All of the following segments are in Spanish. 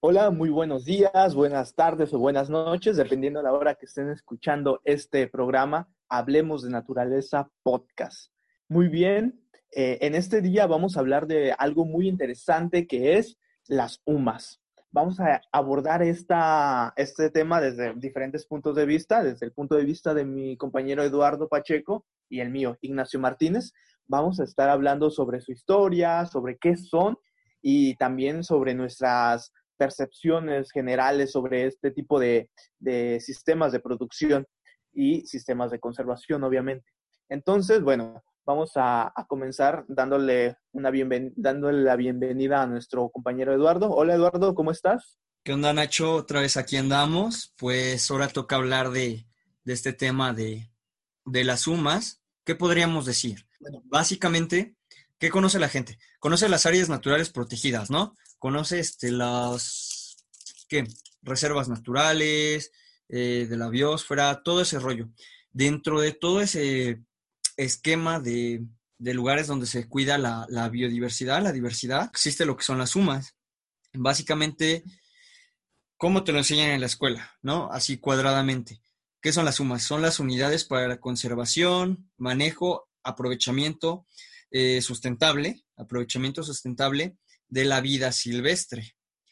Hola, muy buenos días, buenas tardes o buenas noches, dependiendo de la hora que estén escuchando este programa, Hablemos de Naturaleza Podcast. Muy bien, eh, en este día vamos a hablar de algo muy interesante que es las humas. Vamos a abordar esta, este tema desde diferentes puntos de vista, desde el punto de vista de mi compañero Eduardo Pacheco y el mío, Ignacio Martínez. Vamos a estar hablando sobre su historia, sobre qué son y también sobre nuestras percepciones generales sobre este tipo de, sistemas de producción y sistemas de conservación, obviamente. Entonces, bueno, vamos a, comenzar dándole, una dándole la bienvenida a nuestro compañero Eduardo. Hola Eduardo, ¿cómo estás? ¿Qué onda Nacho? Otra vez aquí andamos. Pues ahora toca hablar de, este tema de, de, las sumas. ¿Qué podríamos decir? Bueno, básicamente ¿Qué conoce la gente? Conoce las áreas naturales protegidas, ¿no? Conoce este, las ¿qué? reservas naturales, eh, de la biosfera, todo ese rollo. Dentro de todo ese esquema de, lugares donde se cuida la, la, biodiversidad, la diversidad, existe lo que son las sumas. Básicamente, ¿cómo te lo enseñan en la escuela? ¿No? Así cuadradamente. ¿Qué son las sumas? Son las unidades para la conservación, manejo, aprovechamiento, eh, sustentable, aprovechamiento sustentable de la vida silvestre.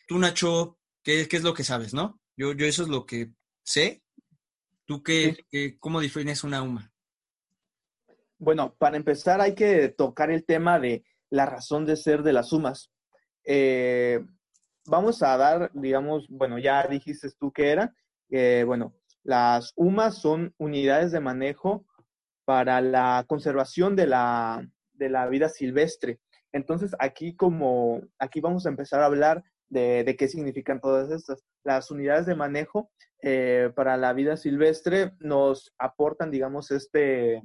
Tú, Nacho, ¿qué, es lo que sabes, no? Yo, yo eso es lo que sé. ¿Tú qué, cómo defines una UMA? Bueno, para empezar hay que tocar el tema de la razón de ser de las sumas. Eh, vamos a dar, digamos, bueno, ya dijiste tú qué era. bueno, las UMAS son unidades de manejo para la conservación de la, de la vida silvestre. Entonces, aquí como, aquí vamos a empezar a hablar de, qué significan todas estas. Las unidades de manejo eh, para la vida silvestre nos aportan, digamos, este,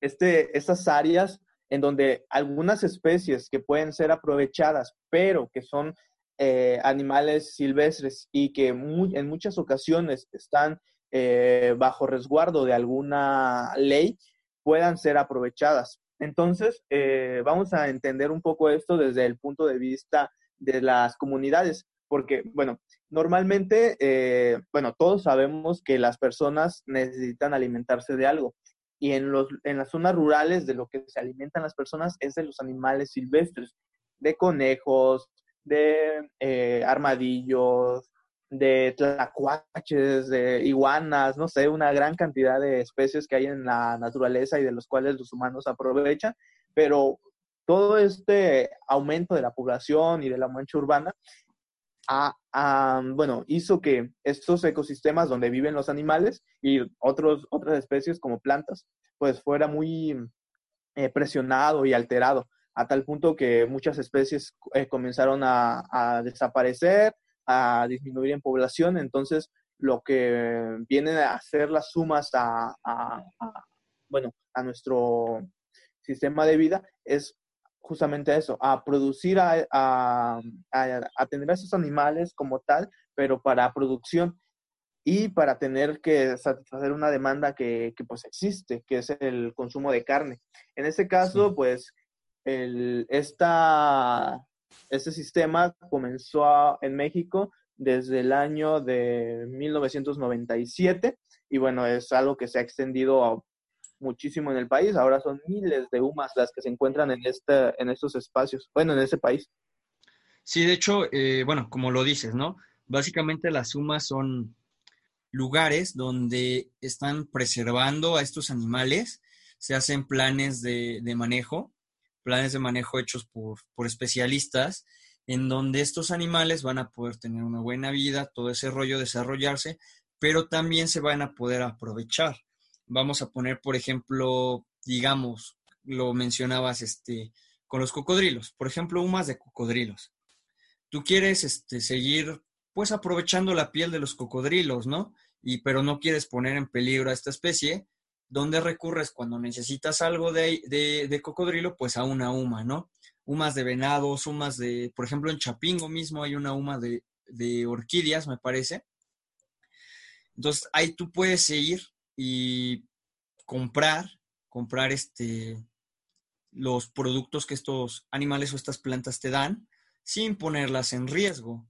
este, estas áreas en donde algunas especies que pueden ser aprovechadas, pero que son eh, animales silvestres y que en muchas ocasiones están eh, bajo resguardo de alguna ley, puedan ser aprovechadas. Entonces, eh, vamos a entender un poco esto desde el punto de vista de las comunidades, porque, bueno, normalmente, eh, bueno, todos sabemos que las personas necesitan alimentarse de algo. Y en, los, en las zonas rurales de lo que se alimentan las personas es de los animales silvestres, de conejos, de eh, armadillos, de tlacuaches, de iguanas, no sé, una gran cantidad de especies que hay en la naturaleza y de los cuales los humanos aprovechan, pero todo este aumento de la población y de la mancha urbana bueno, hizo que estos ecosistemas donde viven los animales y otros, otras especies como plantas, pues fuera muy eh, presionado y alterado, a tal punto que muchas especies eh, comenzaron a desaparecer, a disminuir en población, entonces lo que vienen a hacer las sumas a, bueno, a nuestro sistema de vida es justamente eso, a producir, a, a, a, tener a esos animales como tal, pero para producción y para tener que satisfacer una demanda que, que pues existe, que es el consumo de carne. En este caso, pues, el, esta este sistema comenzó en México desde el año de 1997 y bueno, es algo que se ha extendido muchísimo en el país. Ahora son miles de UMAS las que se encuentran en, este, en estos espacios, bueno, en ese país. Sí, de hecho, eh, bueno, como lo dices, ¿no? Básicamente las UMAS son lugares donde están preservando a estos animales, se hacen planes de manejo planes de manejo hechos por, especialistas, en donde estos animales van a poder tener una buena vida, todo ese rollo desarrollarse, pero también se van a poder aprovechar. Vamos a poner, por ejemplo, digamos, lo mencionabas este, con los cocodrilos, por ejemplo, humas de cocodrilos. tú quieres este, seguir pues aprovechando la piel de los cocodrilos, ¿no? Y pero no quieres poner en peligro a esta especie, ¿dónde recurres cuando necesitas algo de, de, cocodrilo? Pues a una huma, ¿no? Humas de venados, humas de, por ejemplo, en Chapingo mismo hay una huma de, de orquídeas, me parece. Entonces ahí tú puedes ir y comprar, comprar este, los productos que estos animales o estas plantas te dan sin ponerlas en riesgo.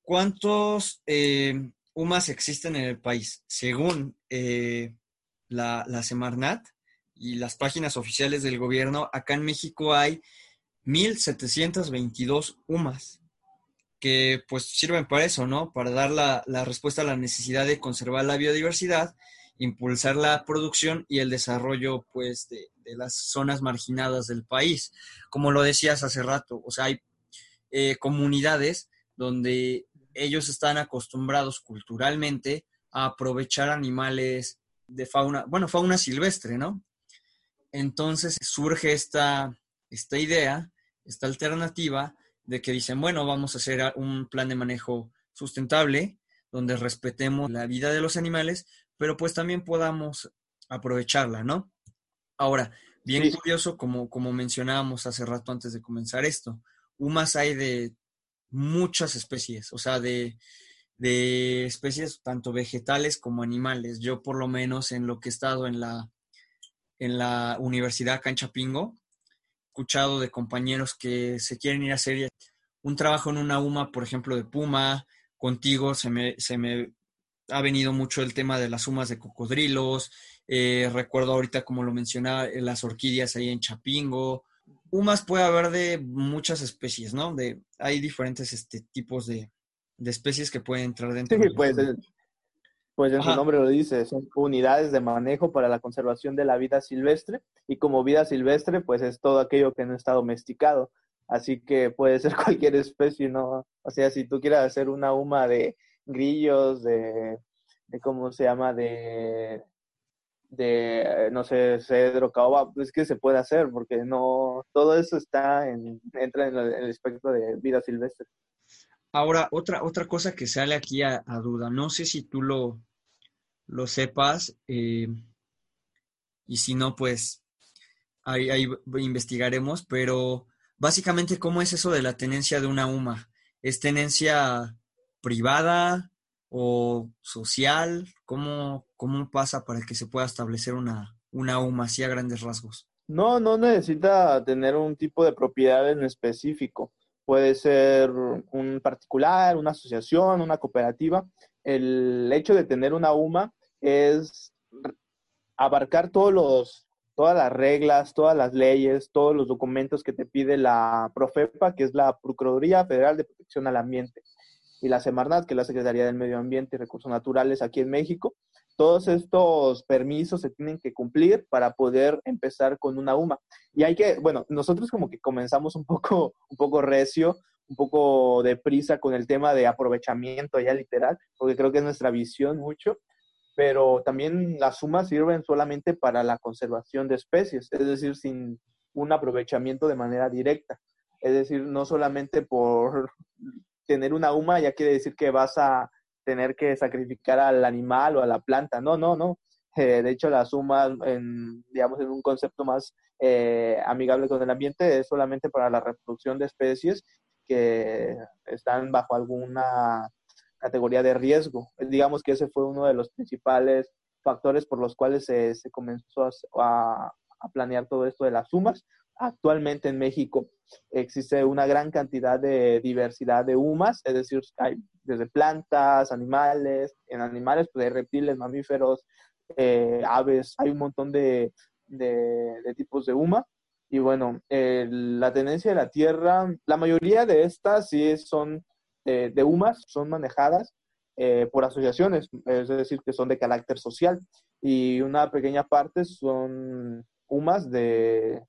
¿Cuántos eh, humas existen en el país? Según eh, la, Semarnat y las páginas oficiales del gobierno, acá en México hay 1.722 humas que pues sirven para eso, ¿no? Para dar la, la respuesta a la necesidad de conservar la biodiversidad impulsar la producción y el desarrollo pues de, las zonas marginadas del país. Como lo decías hace rato, o sea, hay eh, comunidades donde ellos están acostumbrados culturalmente a aprovechar animales de fauna, bueno, fauna silvestre, ¿no? Entonces surge esta, esta idea, esta alternativa de que dicen, bueno, vamos a hacer un plan de manejo sustentable donde respetemos la vida de los animales, pero pues también podamos aprovecharla, ¿no? Ahora, bien curioso, como, como mencionábamos hace rato antes de comenzar esto, humas hay de muchas especies, o sea, de, de especies tanto vegetales como animales. Yo por lo menos en lo que he estado en la, en la Universidad Canchapingo, he escuchado de compañeros que se quieren ir a hacer un trabajo en una UMA, por ejemplo, de puma, contigo se me, se me ha venido mucho el tema de las sumas de cocodrilos, eh, recuerdo ahorita como lo mencionaba, eh, las orquídeas ahí en Chapingo. Humas puede haber de muchas especies, ¿no? De, hay diferentes este, tipos de, especies que pueden entrar dentro. Sí, pues, pues en su nombre lo dice, son unidades de manejo para la conservación de la vida silvestre y como vida silvestre pues es todo aquello que no está domesticado. Así que puede ser cualquier especie, ¿no? O sea, si tú quieres hacer una huma de grillos, de, ¿cómo se llama? De, de, no sé, cedro, caoba, pues que se puede hacer, porque no, todo eso está en, entra en el, espectro de vida silvestre. Ahora, otra, otra cosa que sale aquí a, duda, no sé si tú lo, lo sepas, eh, y si no, pues ahí, ahí, investigaremos, pero básicamente, ¿cómo es eso de la tenencia de una UMA? ¿Es tenencia privada o social? ¿Cómo, cómo pasa para que se pueda establecer una, una UMA así a grandes rasgos? No, no necesita tener un tipo de propiedad en específico. Puede ser un particular, una asociación, una cooperativa. El hecho de tener una UMA es abarcar todos los, todas las reglas, todas las leyes, todos los documentos que te pide la Profepa, que es la Procuraduría Federal de Protección al Ambiente y la Semarnat, que es la Secretaría del Medio Ambiente y Recursos Naturales aquí en México. Todos estos permisos se tienen que cumplir para poder empezar con una UMA. Y hay que, bueno, nosotros como que comenzamos un poco, un poco recio, un poco deprisa con el tema de aprovechamiento ya literal, porque creo que es nuestra visión mucho, pero también las UMAs sirven solamente para la conservación de especies, es decir, sin un aprovechamiento de manera directa. Es decir, no solamente por tener una UMA ya quiere decir que vas a tener que sacrificar al animal o a la planta. No, no, no. Eh, de hecho, la UMA, en, digamos, en un concepto más eh, amigable con el ambiente, es solamente para la reproducción de especies que están bajo alguna categoría de riesgo. Digamos que ese fue uno de los principales factores por los cuales se, se comenzó a, planear todo esto de las sumas. Actualmente en México existe una gran cantidad de diversidad de humas, es decir, hay desde plantas, animales, en animales pues hay reptiles, mamíferos, eh, aves, hay un montón de, de, tipos de huma. Y bueno, la tendencia de la Tierra, la mayoría de estas sí son eh, de humas, son manejadas eh, por asociaciones, es decir, que son de carácter social. Y una pequeña parte son humas de,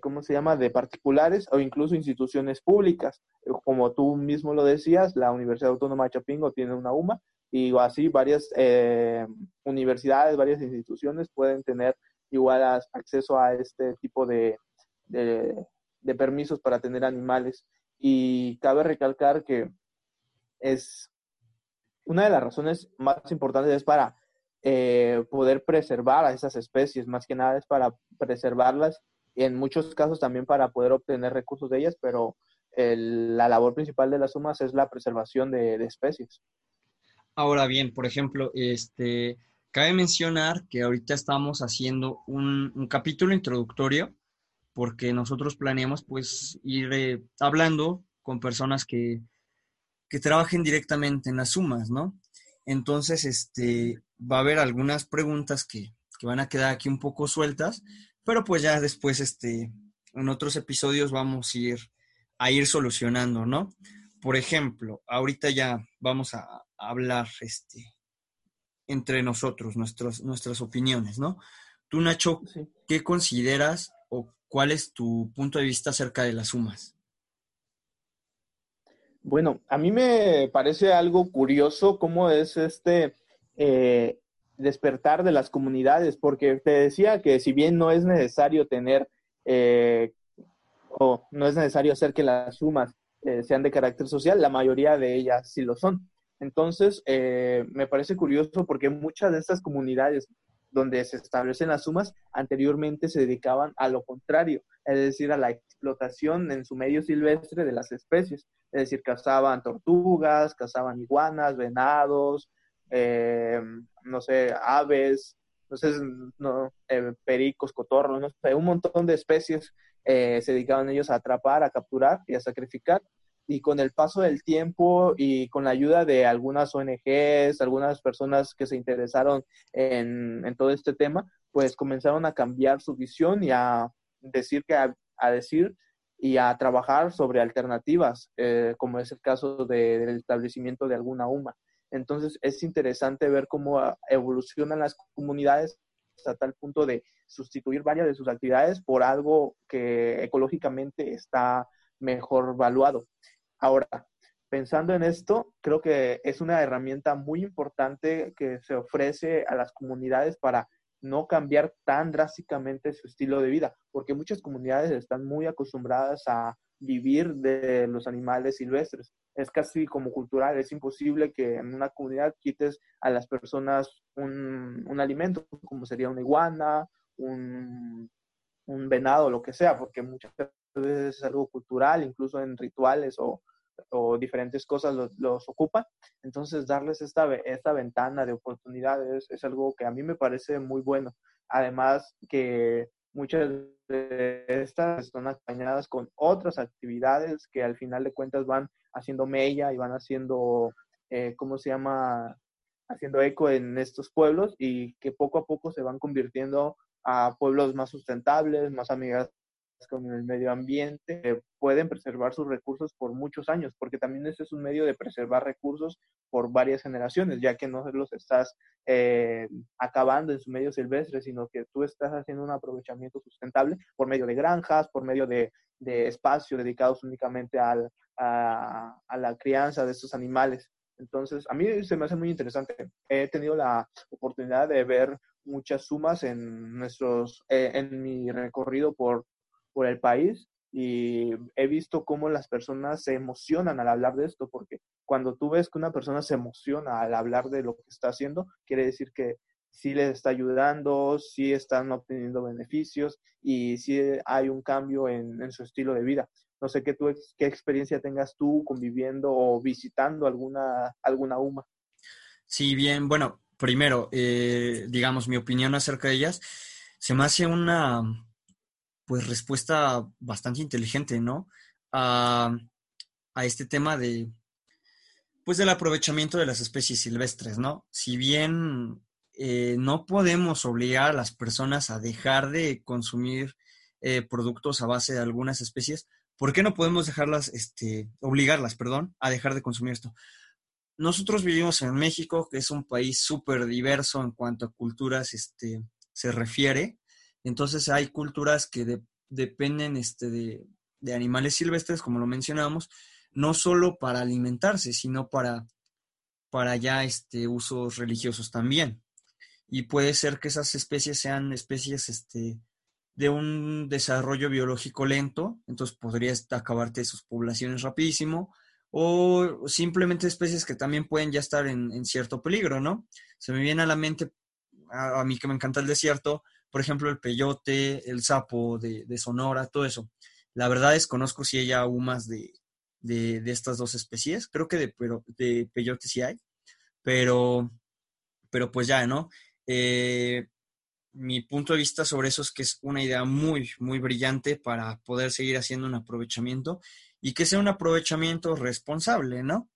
¿cómo se llama?, de particulares o incluso instituciones públicas. Eh, como tú mismo lo decías, la Universidad Autónoma de Chapingo tiene una UMA y así varias eh, universidades, varias instituciones pueden tener igual acceso a este tipo de, de, permisos para tener animales. y cabe recalcar que es una de las razones más importantes es para eh, poder preservar a esas especies, más que nada es para preservarlas, en muchos casos también para poder obtener recursos de ellas, pero la labor principal de las sumas es la preservación de, especies. Ahora bien, por ejemplo, este, cabe mencionar que ahorita estamos haciendo un, capítulo introductorio porque nosotros planeamos pues ir eh, hablando con personas que, que trabajen directamente en las sumas, ¿no? Entonces, este, va a haber algunas preguntas que, que, van a quedar aquí un poco sueltas, pero pues ya después, este, en otros episodios vamos a ir, a ir solucionando, ¿no? Por ejemplo, ahorita ya vamos a, hablar, este, entre nosotros, nuestros, nuestras opiniones, ¿no? Tú, Nacho, ¿qué consideras o cuál es tu punto de vista acerca de las sumas? Bueno, a mí me parece algo curioso cómo es este eh, despertar de las comunidades, porque te decía que si bien no es necesario tener eh, o no es necesario hacer que las sumas eh, sean de carácter social, la mayoría de ellas sí lo son. Entonces, me parece curioso porque muchas de estas comunidades donde se establecen las sumas, anteriormente se dedicaban a lo contrario, es decir, a la explotación en su medio silvestre de las especies, es decir, cazaban tortugas, cazaban iguanas, venados, eh, no sé, aves, sé, no, eh, pericos, cotorros, no sé, un montón de especies eh, se dedicaban ellos a atrapar, a capturar y a sacrificar y con el paso del tiempo y con la ayuda de algunas ONGs, algunas personas que se interesaron en, todo este tema, pues comenzaron a cambiar su visión y a decir que a, decir y a trabajar sobre alternativas, eh, como es el caso del establecimiento de alguna UMA. Entonces es interesante ver cómo evolucionan las comunidades hasta tal punto de sustituir varias de sus actividades por algo que ecológicamente está mejor valuado. Ahora, pensando en esto, creo que es una herramienta muy importante que se ofrece a las comunidades para no cambiar tan drásticamente su estilo de vida, porque muchas comunidades están muy acostumbradas a vivir de los animales silvestres. Es casi como cultural, es imposible que en una comunidad quites a las personas un, alimento, como sería una iguana, un, un venado, lo que sea, porque muchas veces es algo cultural, incluso en rituales o, diferentes cosas los, ocupan. Entonces, darles esta, esta ventana de oportunidades es algo que a mí me parece muy bueno. Además, que muchas de estas están acompañadas con otras actividades que al final de cuentas van haciendo mella y van haciendo, eh, ¿cómo se llama? Haciendo eco en estos pueblos y que poco a poco se van convirtiendo a pueblos más sustentables, más amigables con el medio ambiente, pueden preservar sus recursos por muchos años, porque también ese es un medio de preservar recursos por varias generaciones, ya que no los estás eh, acabando en su medio silvestre, sino que tú estás haciendo un aprovechamiento sustentable por medio de granjas, por medio de, de espacios dedicados únicamente al, a, la crianza de estos animales. Entonces, a mí se me hace muy interesante. He tenido la oportunidad de ver muchas sumas en nuestros, eh, en mi recorrido por por el país y he visto cómo las personas se emocionan al hablar de esto, porque cuando tú ves que una persona se emociona al hablar de lo que está haciendo, quiere decir que sí les está ayudando, sí están obteniendo beneficios y sí hay un cambio en, su estilo de vida. No sé qué, tú, qué experiencia tengas tú conviviendo o visitando alguna, alguna UMA. Sí, bien, bueno, primero, eh, digamos, mi opinión acerca de ellas, se me hace una, pues respuesta bastante inteligente, ¿no? A, este tema de, pues del aprovechamiento de las especies silvestres, ¿no? Si bien eh, no podemos obligar a las personas a dejar de consumir eh, productos a base de algunas especies, ¿por qué no podemos dejarlas, este, obligarlas, perdón, a dejar de consumir esto? Nosotros vivimos en México, que es un país súper diverso en cuanto a culturas este, se refiere, entonces hay culturas que dependen este, de, animales silvestres, como lo mencionábamos, no solo para alimentarse, sino para, para ya este, usos religiosos también. Y puede ser que esas especies sean especies este, de un desarrollo biológico lento, entonces podrías acabarte sus poblaciones rapidísimo, o simplemente especies que también pueden ya estar en, cierto peligro, ¿no? Se me viene a la mente, a, mí que me encanta el desierto, por ejemplo, el peyote, el sapo de, Sonora, todo eso. La verdad es, conozco si hay ahumas de, de, de, estas dos especies, creo que de, pero, de peyote sí hay, pero, pero pues ya, ¿no? Eh, mi punto de vista sobre eso es que es una idea muy, muy brillante para poder seguir haciendo un aprovechamiento y que sea un aprovechamiento responsable, ¿no?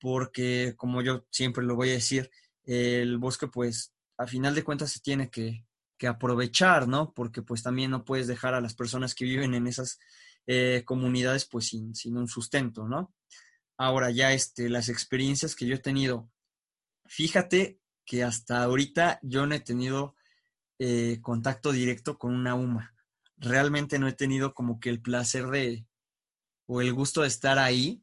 Porque, como yo siempre lo voy a decir, el bosque, pues, a final de cuentas se tiene que, aprovechar, ¿no? Porque, pues, también no puedes dejar a las personas que viven en esas eh, comunidades, pues, sin, sin, un sustento, ¿no? Ahora ya, este, las experiencias que yo he tenido, fíjate que hasta ahorita yo no he tenido eh, contacto directo con una UMA. Realmente no he tenido como que el placer de, o el gusto de estar ahí.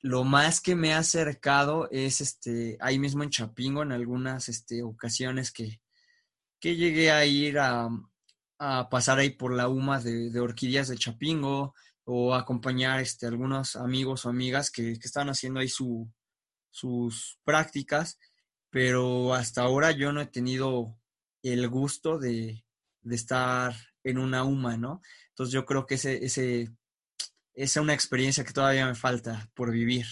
Lo más que me ha acercado es este, ahí mismo en Chapingo, en algunas este, ocasiones que, que llegué a ir a, pasar ahí por la UMA de, orquídeas de Chapingo o acompañar este, algunos amigos o amigas que, que estaban haciendo ahí su, sus prácticas, pero hasta ahora yo no he tenido el gusto de, estar en una UMA, ¿no? Entonces yo creo que ese, ese, es una experiencia que todavía me falta por vivir.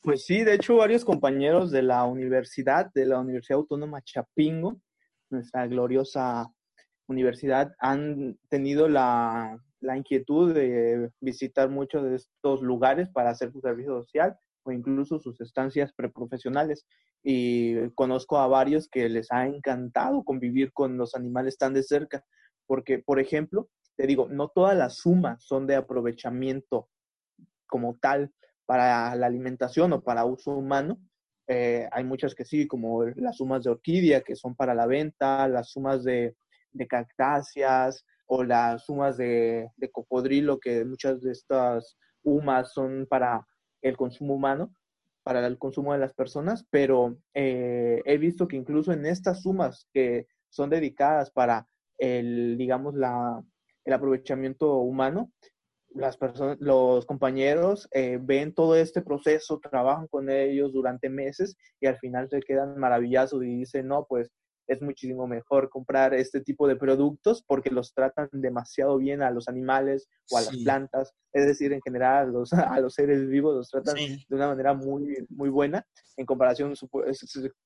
Pues sí, de hecho varios compañeros de la universidad, de la Universidad Autónoma Chapingo, nuestra gloriosa universidad, han tenido la, la inquietud de visitar muchos de estos lugares para hacer su servicio social o incluso sus estancias preprofesionales. Y conozco a varios que les ha encantado convivir con los animales tan de cerca, porque, por ejemplo, te digo, no todas las sumas son de aprovechamiento como tal para la alimentación o para uso humano. Eh, hay muchas que sí, como las sumas de orquídea, que son para la venta, las sumas de, cactáceas o las sumas de, de cocodrilo, que muchas de estas humas son para el consumo humano, para el consumo de las personas, pero eh, he visto que incluso en estas sumas que son dedicadas para el, digamos, la, el aprovechamiento humano, las personas, los compañeros eh, ven todo este proceso, trabajan con ellos durante meses y al final se quedan maravillados y dicen, no, pues es muchísimo mejor comprar este tipo de productos porque los tratan demasiado bien a los animales o a las plantas, es decir, en general a los, a los seres vivos los tratan de una manera muy, muy buena. En comparación,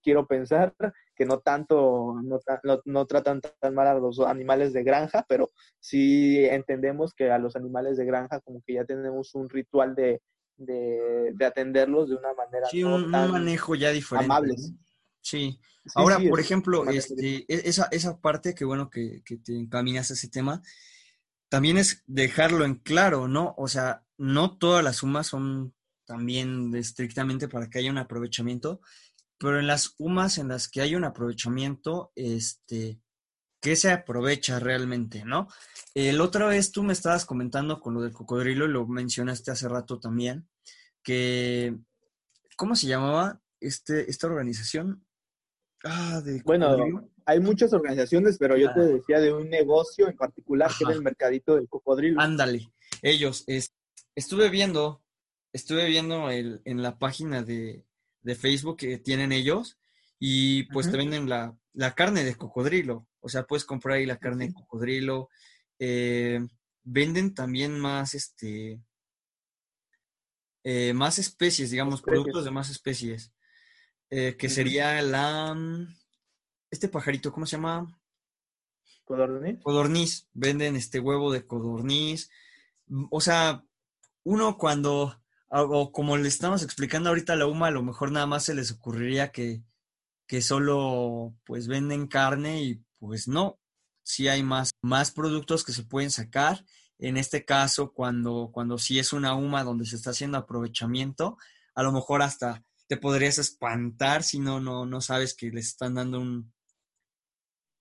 quiero pensar que no tanto, no, no, tratan tan mal a los animales de granja, pero sí entendemos que a los animales de granja como que ya tenemos un ritual de, de, atenderlos de una manera sí, un, manejo ya diferente. Amables. Sí. Ahora, por ejemplo, este, esa, esa parte, que bueno que, te encaminas a ese tema, también es dejarlo en claro, ¿no? O sea, no todas las sumas son también estrictamente para que haya un aprovechamiento, pero en las UMAS en las que hay un aprovechamiento, este, ¿qué se aprovecha realmente, no? El otra vez tú me estabas comentando con lo del cocodrilo y lo mencionaste hace rato también, que, ¿cómo se llamaba este, esta organización? Ah, bueno, hay muchas organizaciones, pero yo te decía de un negocio en particular que era el mercadito del cocodrilo. Ándale, ellos, estuve viendo, estuve viendo el, en la página de, Facebook que tienen ellos y pues te venden la, carne de cocodrilo, o sea, puedes comprar ahí la carne de cocodrilo, eh, venden también más, este, eh, más especies, digamos, productos de más especies. Eh, que sería la... Mm, este pajarito, ¿cómo se llama? Codorniz. Codorniz. Venden este huevo de codorniz. Mm, o sea, uno cuando, o como le estamos explicando ahorita a la UMA, a lo mejor nada más se les ocurriría que, que solo pues venden carne y pues no, sí hay más, más productos que se pueden sacar. En este caso, cuando, cuando sí es una UMA donde se está haciendo aprovechamiento, a lo mejor hasta te podrías espantar si no, no, no sabes que les están dando un,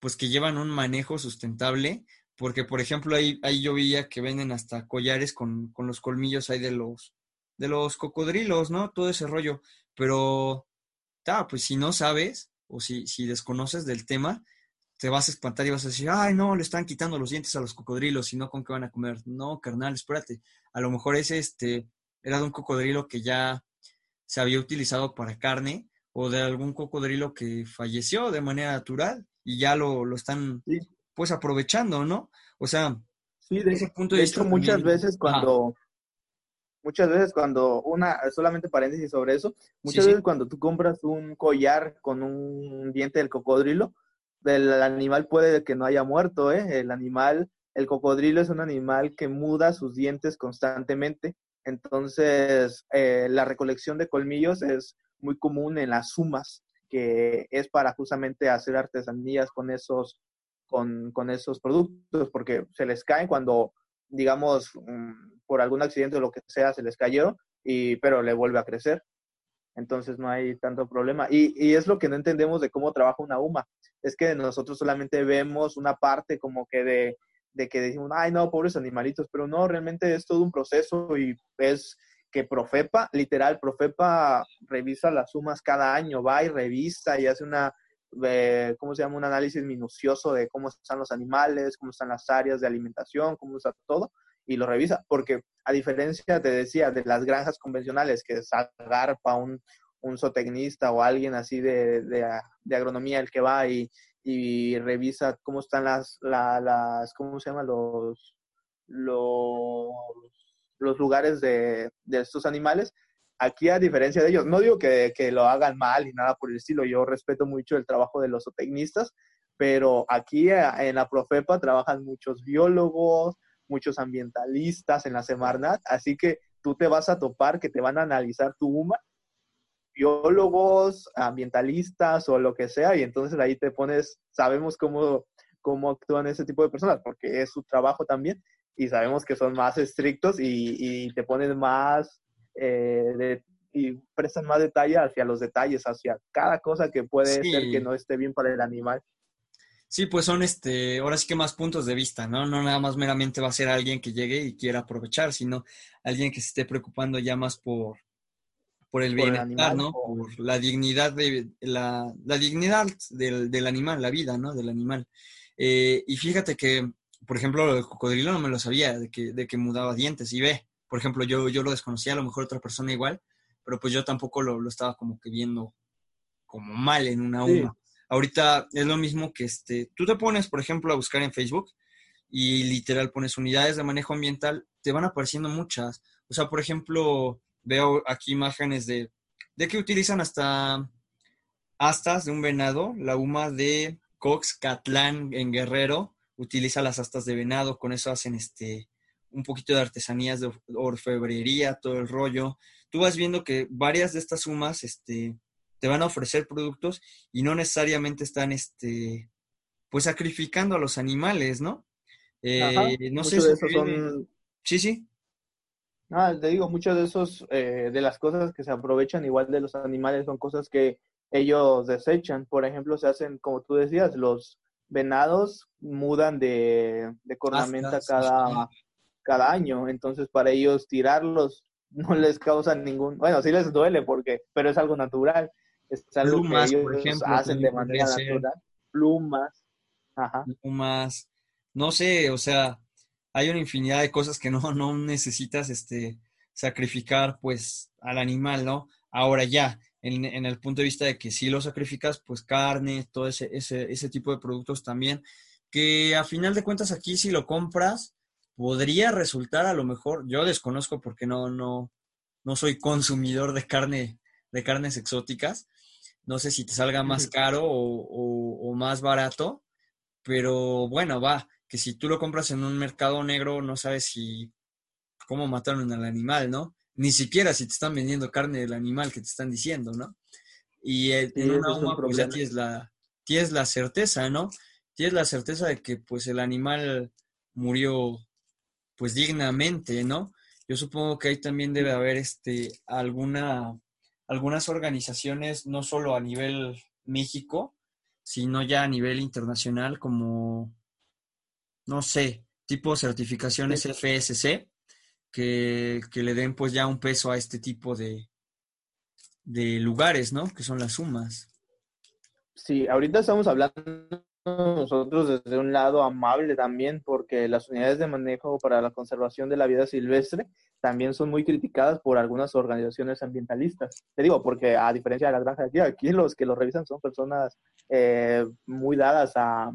pues que llevan un manejo sustentable, porque por ejemplo ahí, ahí yo veía que venden hasta collares con, los colmillos ahí de los, de los cocodrilos, ¿no? Todo ese rollo, pero, ta, pues si no sabes o si, si desconoces del tema, te vas a espantar y vas a decir, ay, no, le están quitando los dientes a los cocodrilos y no con qué van a comer. No, carnal, espérate. A lo mejor ese este, era de un cocodrilo que ya se había utilizado para carne o de algún cocodrilo que falleció de manera natural y ya lo, lo están pues aprovechando, ¿no? O sea, sí, de ese punto de, vista. muchas veces cuando, muchas veces cuando una, solamente paréntesis sobre eso, muchas veces cuando tú compras un collar con un diente del cocodrilo, el animal puede que no haya muerto, ¿eh? El animal, el cocodrilo es un animal que muda sus dientes constantemente. Entonces, eh, la recolección de colmillos es muy común en las sumas, que es para justamente hacer artesanías con esos, con, con esos productos, porque se les caen cuando, digamos, mm, por algún accidente o lo que sea, se les cayó, y, pero le vuelve a crecer. Entonces no hay tanto problema. Y, y, es lo que no entendemos de cómo trabaja una UMA. Es que nosotros solamente vemos una parte como que de, de que decimos, ay, no, pobres animalitos, pero no, realmente es todo un proceso y es que Profepa, literal, Profepa revisa las sumas cada año, va y revisa y hace una, eh, ¿cómo se llama? Un análisis minucioso de cómo están los animales, cómo están las áreas de alimentación, cómo está todo, y lo revisa, porque a diferencia, te decía, de las granjas convencionales, que es agarpa un, un zootecnista o alguien así de, de, agronomía el que va y, y revisa cómo están las, las, ¿cómo se llama? Los, los los lugares de, estos animales. Aquí, a diferencia de ellos, no digo que, lo hagan mal y nada por el estilo, yo respeto mucho el trabajo de los zootecnistas, pero aquí eh, en la Profepa trabajan muchos biólogos, muchos ambientalistas en la Semarnat, así que tú te vas a topar que te van a analizar tu UMA, biólogos, ambientalistas o lo que sea, y entonces ahí te pones, sabemos cómo, cómo actúan ese tipo de personas, porque es su trabajo también, y sabemos que son más estrictos y, te ponen más eh, y prestan más detalle hacia los detalles, hacia cada cosa que puede ser que no esté bien para el animal. Sí, pues son este, ahora sí que más puntos de vista, ¿no? No nada más meramente va a ser alguien que llegue y quiera aprovechar, sino alguien que se esté preocupando ya más por, por el bienestar, ¿no? Por la dignidad de la, la dignidad del, del, animal, la vida, ¿no? Del animal. Eh, y fíjate que por ejemplo, el cocodrilo no me lo sabía, de que, de que mudaba dientes. Y ve, por ejemplo, yo, yo lo desconocía, a lo mejor otra persona igual, pero pues yo tampoco lo, lo estaba como que viendo como mal en una UMA. Ahorita es lo mismo que este, tú te pones, por ejemplo, a buscar en Facebook y literal pones unidades de manejo ambiental, te van apareciendo muchas. O sea, por ejemplo, veo aquí imágenes de, de que utilizan hasta astas de un venado, la UMA de Cox Catlán en Guerrero, utiliza las astas de venado, con eso hacen este un poquito de artesanías de orfebrería, todo el rollo. Tú vas viendo que varias de estas sumas este, te van a ofrecer productos y no necesariamente están este, pues sacrificando a los animales, ¿no? Eh, no sé si son... Sí, sí. Ah, te digo, muchas de esos, eh, de las cosas que se aprovechan igual de los animales son cosas que ellos desechan. Por ejemplo, se hacen, como tú decías, los, venados mudan de, de cornamenta cada, cada año, entonces para ellos tirarlos no les causa ningún, bueno, sí les duele porque, pero es algo natural, es algo Plumas, que ellos hacen de manera natural. Plumas, ajá. Plumas, no sé, o sea, hay una infinidad de cosas que no, no necesitas este sacrificar pues al animal, ¿no? Ahora ya, en, el punto de vista de que si lo sacrificas, pues carne, todo ese, ese, ese tipo de productos también, que a final de cuentas aquí si lo compras, podría resultar a lo mejor, yo desconozco porque no, no, no soy consumidor de carne, de carnes exóticas, no sé si te salga más caro o, o, más barato, pero bueno, va, que si tú lo compras en un mercado negro, no sabes si cómo mataron al animal, ¿no? ni siquiera si te están vendiendo carne del animal que te están diciendo, ¿no? Y en una UMA pues ya tienes la, tienes la certeza, ¿no? Tienes la certeza de que pues el animal murió pues dignamente, ¿no? Yo supongo que ahí también debe haber este alguna algunas organizaciones no solo a nivel México, sino ya a nivel internacional como no sé, tipo certificaciones FSC, que, le den pues ya un peso a este tipo de, de lugares, ¿no? Que son las sumas. Sí, ahorita estamos hablando nosotros desde un lado amable también, porque las unidades de manejo para la conservación de la vida silvestre también son muy criticadas por algunas organizaciones ambientalistas. Te digo, porque a diferencia de las granjas de aquí, aquí los que lo revisan son personas eh, muy dadas a,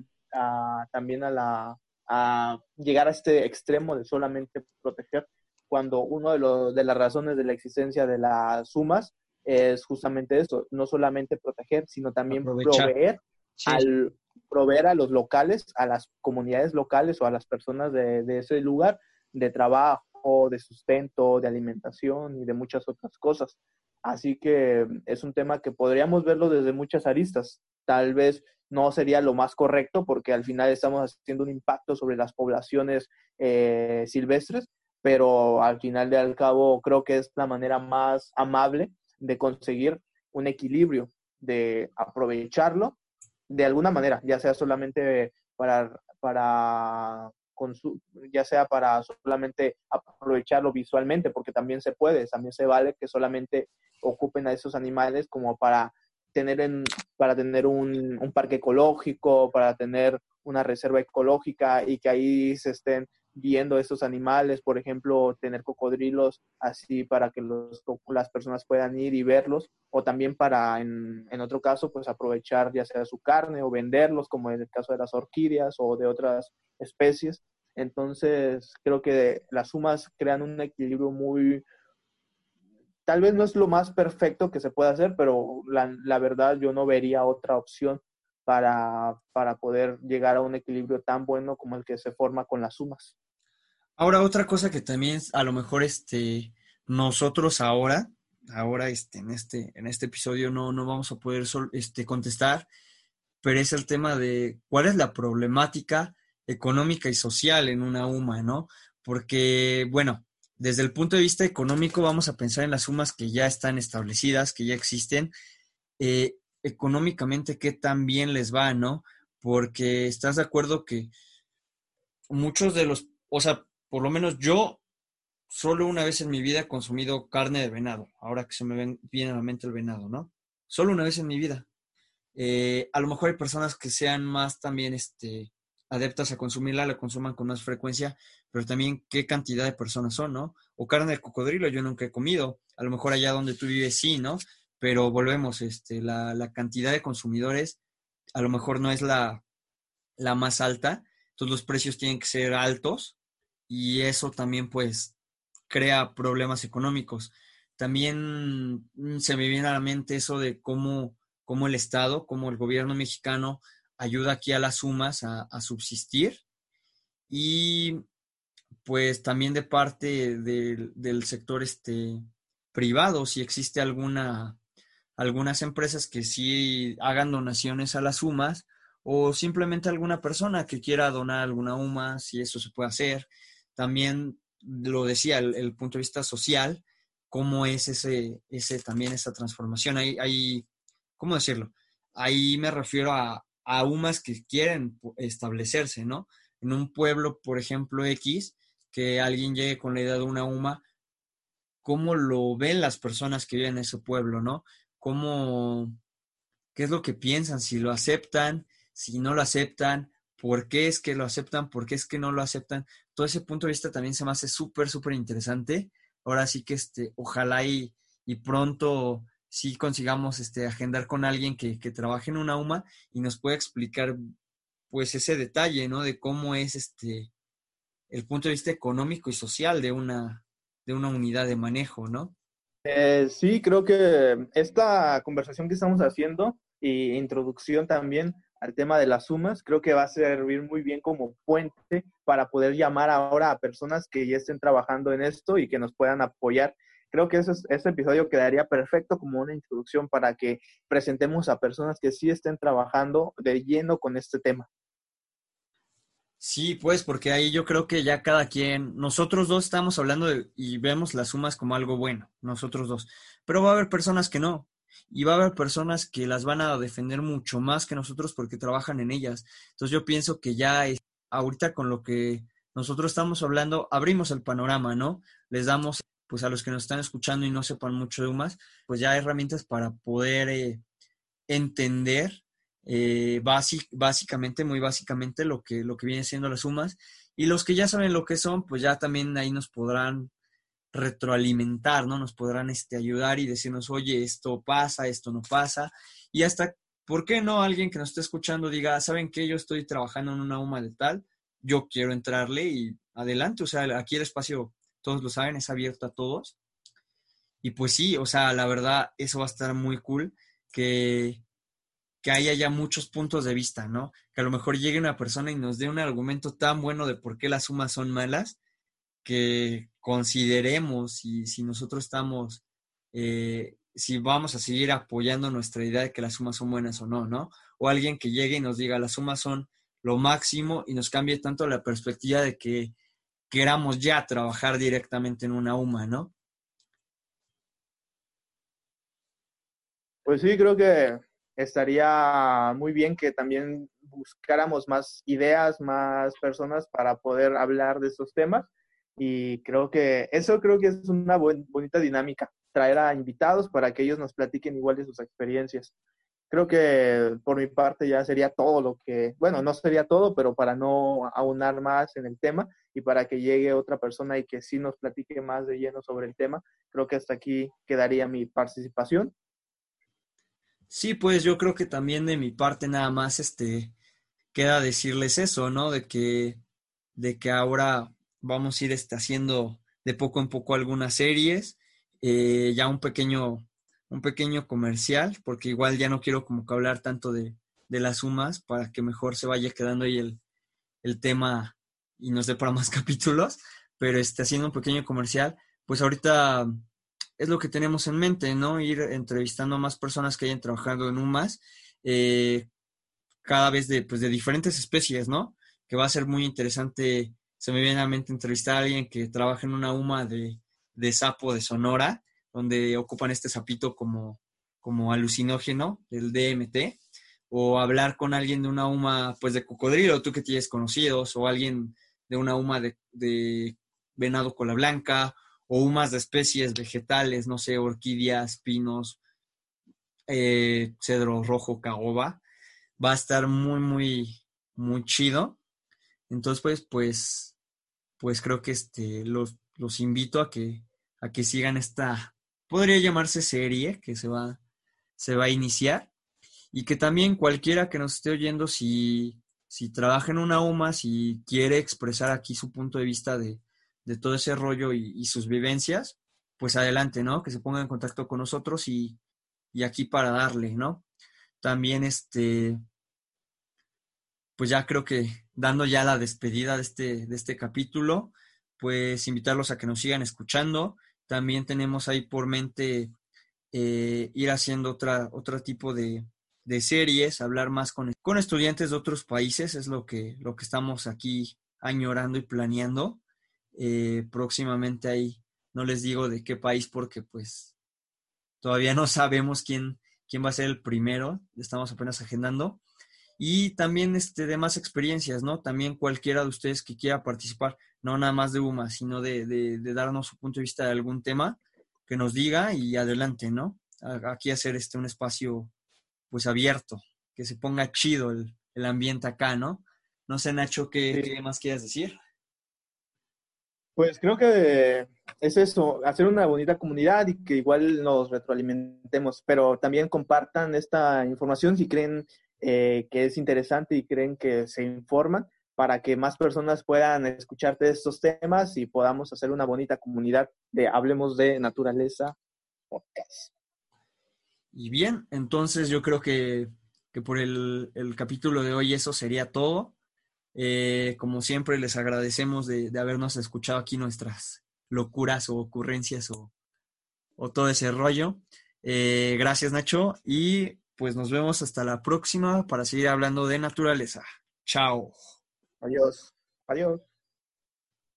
también a, la, a llegar a este extremo de solamente proteger, cuando una de, de las razones de la existencia de las sumas es justamente eso, no solamente proteger, sino también proveer al proveer a los locales, a las comunidades locales o a las personas de, de ese lugar de trabajo, de sustento, de alimentación y de muchas otras cosas. Así que es un tema que podríamos verlo desde muchas aristas. Tal vez no sería lo más correcto porque al final estamos haciendo un impacto sobre las poblaciones eh, silvestres, pero al final de al cabo creo que es la manera más amable de conseguir un equilibrio, de aprovecharlo de alguna manera, ya sea solamente para, para ya sea para solamente aprovecharlo visualmente, porque también se puede, también se vale que solamente ocupen a esos animales como para tener, en, para tener un, parque ecológico, para tener una reserva ecológica y que ahí se estén viendo estos animales, por ejemplo, tener cocodrilos así para que las personas puedan ir y verlos, o también para, en, en, otro caso, pues aprovechar ya sea su carne o venderlos, como en el caso de las orquídeas o de otras especies. Entonces, creo que las sumas crean un equilibrio muy, tal vez no es lo más perfecto que se pueda hacer, pero la, la verdad yo no vería otra opción para, para poder llegar a un equilibrio tan bueno como el que se forma con las sumas. Ahora, otra cosa que también a lo mejor este, nosotros ahora, ahora este, en, este, en este episodio no, no vamos a poder este, contestar, pero es el tema de cuál es la problemática económica y social en una UMA, ¿no? Porque, bueno, desde el punto de vista económico vamos a pensar en las sumas que ya están establecidas, que ya existen, eh, económicamente qué tan bien les va, ¿no? Porque estás de acuerdo que muchos de los, o sea, por lo menos yo solo una vez en mi vida he consumido carne de venado, ahora que se me viene a la mente el venado, ¿no? Solo una vez en mi vida. Eh, a lo mejor hay personas que sean más también este, adeptas a consumirla, la consuman con más frecuencia, pero también qué cantidad de personas son, ¿no? O carne de cocodrilo yo nunca he comido, a lo mejor allá donde tú vives sí, ¿no? pero volvemos, este, la, la, cantidad de consumidores a lo mejor no es la, la más alta, entonces los precios tienen que ser altos y eso también pues crea problemas económicos. También mm, se me viene a la mente eso de cómo, cómo el Estado, cómo el gobierno mexicano ayuda aquí a las sumas a, a subsistir y pues también de parte del, sector este, privado, si existe alguna algunas empresas que sí hagan donaciones a las sumas o simplemente alguna persona que quiera donar alguna UMA, si eso se puede hacer. También lo decía, el, punto de vista social, cómo es ese, ese también esa transformación. Hay, ¿cómo decirlo? Ahí me refiero a, a UMAs que quieren establecerse, ¿no? En un pueblo, por ejemplo, X, que alguien llegue con la idea de una UMA, cómo lo ven las personas que viven en ese pueblo, ¿no? cómo, qué es lo que piensan, si lo aceptan, si no lo aceptan, por qué es que lo aceptan, por qué es que no lo aceptan. Todo ese punto de vista también se me hace súper, súper interesante. Ahora sí que este, ojalá y, y pronto sí consigamos este, agendar con alguien que, que, trabaje en una UMA y nos pueda explicar pues ese detalle, ¿no? De cómo es este el punto de vista económico y social de una, de una unidad de manejo, ¿no? Eh, sí, creo que esta conversación que estamos haciendo y introducción también al tema de las sumas, creo que va a servir muy bien como puente para poder llamar ahora a personas que ya estén trabajando en esto y que nos puedan apoyar. Creo que ese, ese episodio quedaría perfecto como una introducción para que presentemos a personas que sí estén trabajando de lleno con este tema. Sí, pues porque ahí yo creo que ya cada quien, nosotros dos estamos hablando y vemos las sumas como algo bueno, nosotros dos, pero va a haber personas que no, y va a haber personas que las van a defender mucho más que nosotros porque trabajan en ellas. Entonces yo pienso que ya ahorita con lo que nosotros estamos hablando, abrimos el panorama, ¿no? Les damos, pues a los que nos están escuchando y no sepan mucho de UMAS, pues ya herramientas para poder eh, entender eh, básicamente, muy básicamente lo que, lo que vienen siendo las sumas. Y los que ya saben lo que son, pues ya también ahí nos podrán retroalimentar, ¿no? Nos podrán este, ayudar y decirnos, oye, esto pasa, esto no pasa. Y hasta, ¿por qué no alguien que nos esté escuchando diga, ¿saben qué? Yo estoy trabajando en una UMA de tal, yo quiero entrarle y adelante, o sea, aquí el espacio, todos lo saben, es abierto a todos. Y pues sí, o sea, la verdad, eso va a estar muy cool, que, que haya ya muchos puntos de vista, ¿no? Que a lo mejor llegue una persona y nos dé un argumento tan bueno de por qué las sumas son malas, que consideremos y si nosotros estamos, eh, si vamos a seguir apoyando nuestra idea de que las sumas son buenas o no, ¿no? O alguien que llegue y nos diga las sumas son lo máximo y nos cambie tanto la perspectiva de que queramos ya trabajar directamente en una UMA, ¿no? Pues sí, creo que estaría muy bien que también buscáramos más ideas, más personas para poder hablar de estos temas y creo que eso creo que es una bonita dinámica, traer a invitados para que ellos nos platiquen igual de sus experiencias. Creo que por mi parte ya sería todo lo que, bueno, no sería todo, pero para no aunar más en el tema y para que llegue otra persona y que sí nos platique más de lleno sobre el tema, creo que hasta aquí quedaría mi participación. Sí, pues yo creo que también de mi parte nada más este queda decirles eso, ¿no? De que de que ahora vamos a ir este, haciendo de poco en poco algunas series, eh, ya un pequeño, un pequeño comercial, porque igual ya no quiero como que hablar tanto de, las sumas para que mejor se vaya quedando ahí el, el tema y nos dé para más capítulos, pero este, haciendo un pequeño comercial, pues ahorita es lo que tenemos en mente, ¿no? Ir entrevistando a más personas que hayan trabajado en UMAS, eh, cada vez de, pues, de diferentes especies, ¿no? Que va a ser muy interesante se me viene a la mente entrevistar a alguien que trabaja en una UMA de, sapo de Sonora, donde ocupan este sapito como, como alucinógeno, el DMT, o hablar con alguien de una UMA pues de cocodrilo, tú que tienes conocidos, o alguien de una UMA de, venado cola blanca, o UMAs de especies vegetales, no sé, orquídeas, pinos, eh, cedro rojo, caoba. Va a estar muy, muy, muy chido. Entonces, pues, pues pues creo que este, los, los invito a que, a que sigan esta, podría llamarse serie que se va, se va a iniciar y que también cualquiera que nos esté oyendo, si, si trabaja en una UMA, si quiere expresar aquí su punto de vista de, todo ese rollo y, sus vivencias, pues adelante, ¿no? Que se ponga en contacto con nosotros y, y aquí para darle, ¿no? También este, pues ya creo que dando ya la despedida de este, de este capítulo, pues invitarlos a que nos sigan escuchando. También tenemos ahí por mente eh, ir haciendo otra, otro tipo de, series, hablar más con, con, estudiantes de otros países, es lo que, lo que estamos aquí añorando y planeando. Eh, próximamente ahí no les digo de qué país porque pues todavía no sabemos quién, quién va a ser el primero, estamos apenas agendando y también este, de más experiencias, ¿no? También cualquiera de ustedes que quiera participar, no nada más de UMA, sino de, darnos su punto de vista de algún tema, que nos diga y adelante, ¿no? Aquí hacer este un espacio pues abierto, que se ponga chido el, ambiente acá, ¿no? No sé, Nacho, ¿qué, ¿qué, más quieres decir? Pues creo que es eso, hacer una bonita comunidad y que igual nos retroalimentemos, pero también compartan esta información si creen eh, que es interesante y creen que se informan para que más personas puedan escucharte estos temas y podamos hacer una bonita comunidad de Hablemos de Naturaleza Podcast. Y bien, entonces yo creo que, por el, capítulo de hoy eso sería todo. Eh, como siempre, les agradecemos de, habernos escuchado aquí nuestras locuras o ocurrencias o, todo ese rollo. Eh, gracias, Nacho. Y pues nos vemos hasta la próxima para seguir hablando de naturaleza. Chao. Adiós. Adiós.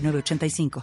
906985.